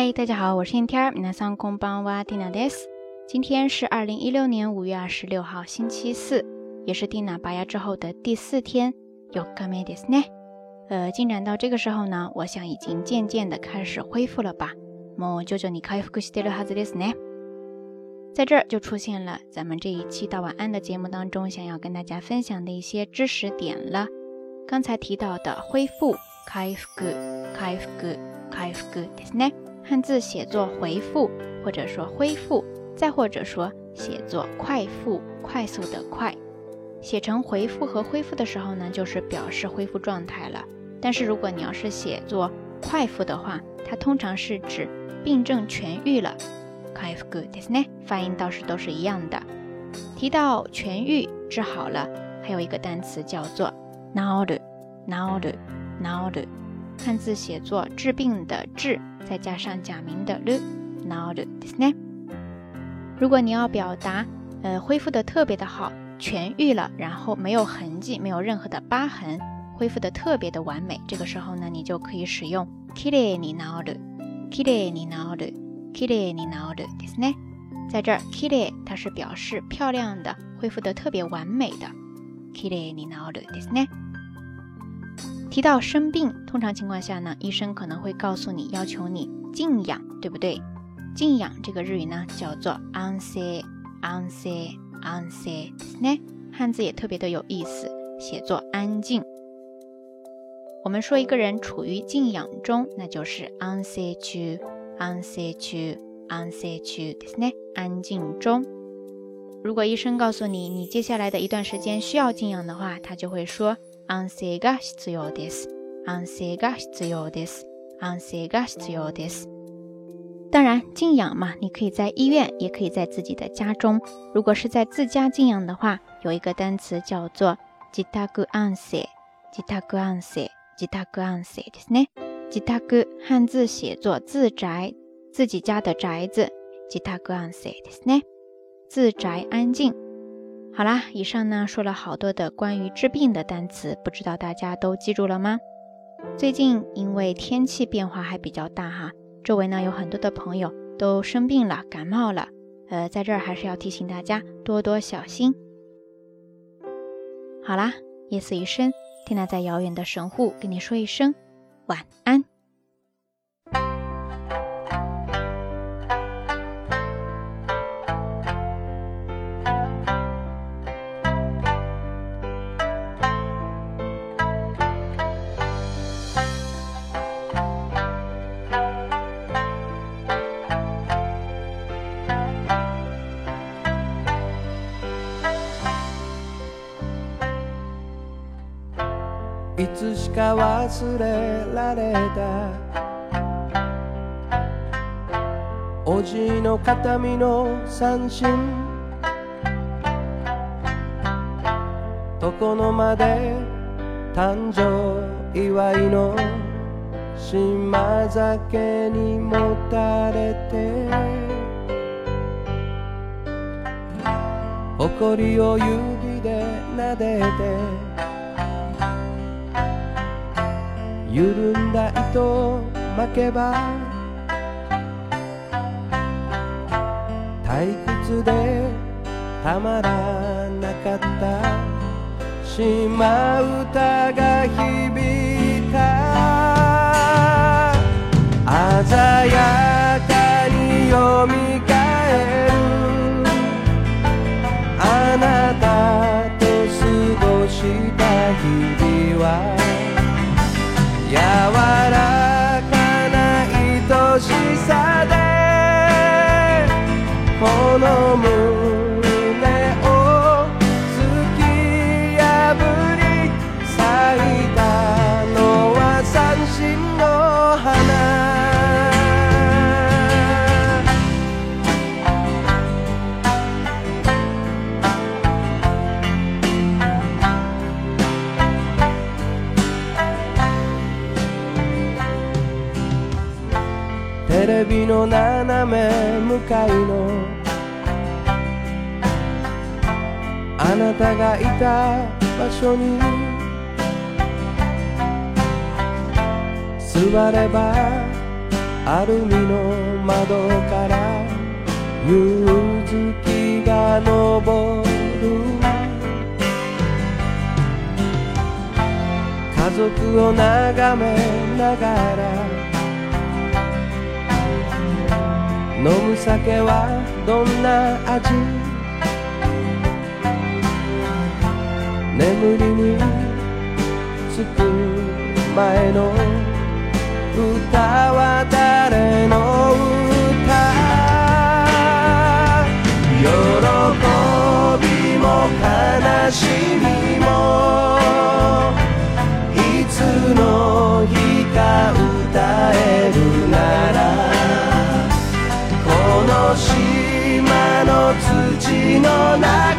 嘿，大家好，我是艳天儿，米南桑空邦瓦蒂纳で斯。今天是二零一六年五月二十六号，星期四，也是蒂娜拔牙之后的第四天。有格ですね。呃，进展到这个时候呢，我想已经渐渐的开始恢复了吧。么，救救你恢复してるはずですね。在这儿就出现了咱们这一期到晚安的节目当中，想要跟大家分享的一些知识点了。刚才提到的恢复、恢复、恢复、恢复的呢？汉字写作回复，或者说恢复，再或者说写作快复，快速的快，写成回复和恢复的时候呢，就是表示恢复状态了。但是如果你要是写作快复的话，它通常是指病症痊愈了。快复 good ですね，发音倒是都是一样的。提到痊愈、治好了，还有一个单词叫做なる、なる、なる。汉字写作“治病”的“治”，再加上假名的“る”，ナルルですね。如果你要表达，呃，恢复的特别的好，痊愈了，然后没有痕迹，没有任何的疤痕，恢复的特别的完美，这个时候呢，你就可以使用きれいにナルル，きれいにナルル，きれいにナルルですね。在这儿，きれい它是表示漂亮的，恢复的特别完美的，きれいにナルルですね。提到生病，通常情况下呢，医生可能会告诉你要求你静养，对不对？静养这个日语呢叫做安睡，安睡，安睡，呢汉字也特别的有意思，写作安静。我们说一个人处于静养中，那就是安睡区，安睡区，安睡区，呢安静中。如果医生告诉你你接下来的一段时间需要静养的话，他就会说。安静が必要です。安静が必要です。安静が必要です。当然，静养嘛，你可以在医院，也可以在自己的家中。如果是在自家静养的话，有一个单词叫做自宅安静、自宅安静、自宅安静ですね。自宅汉字写作自宅，自己家的宅子。自宅安静ですね。自宅安静。好啦，以上呢说了好多的关于治病的单词，不知道大家都记住了吗？最近因为天气变化还比较大哈，周围呢有很多的朋友都生病了，感冒了，呃，在这儿还是要提醒大家多多小心。好啦，夜色已深，天呐，在遥远的神户跟你说一声晚安。いつしか忘れられたおじいの形見の三振床の間で誕生祝いの島酒にもたれて誇りを指で撫でて緩んだ糸巻けば退屈でたまらなかった島唄が響いた鮮テレビの斜め向かいのあなたがいた場所に座ればアルミの窓から夕月が昇る家族を眺めながら飲む酒はどんな味眠りにつく前の歌は誰の中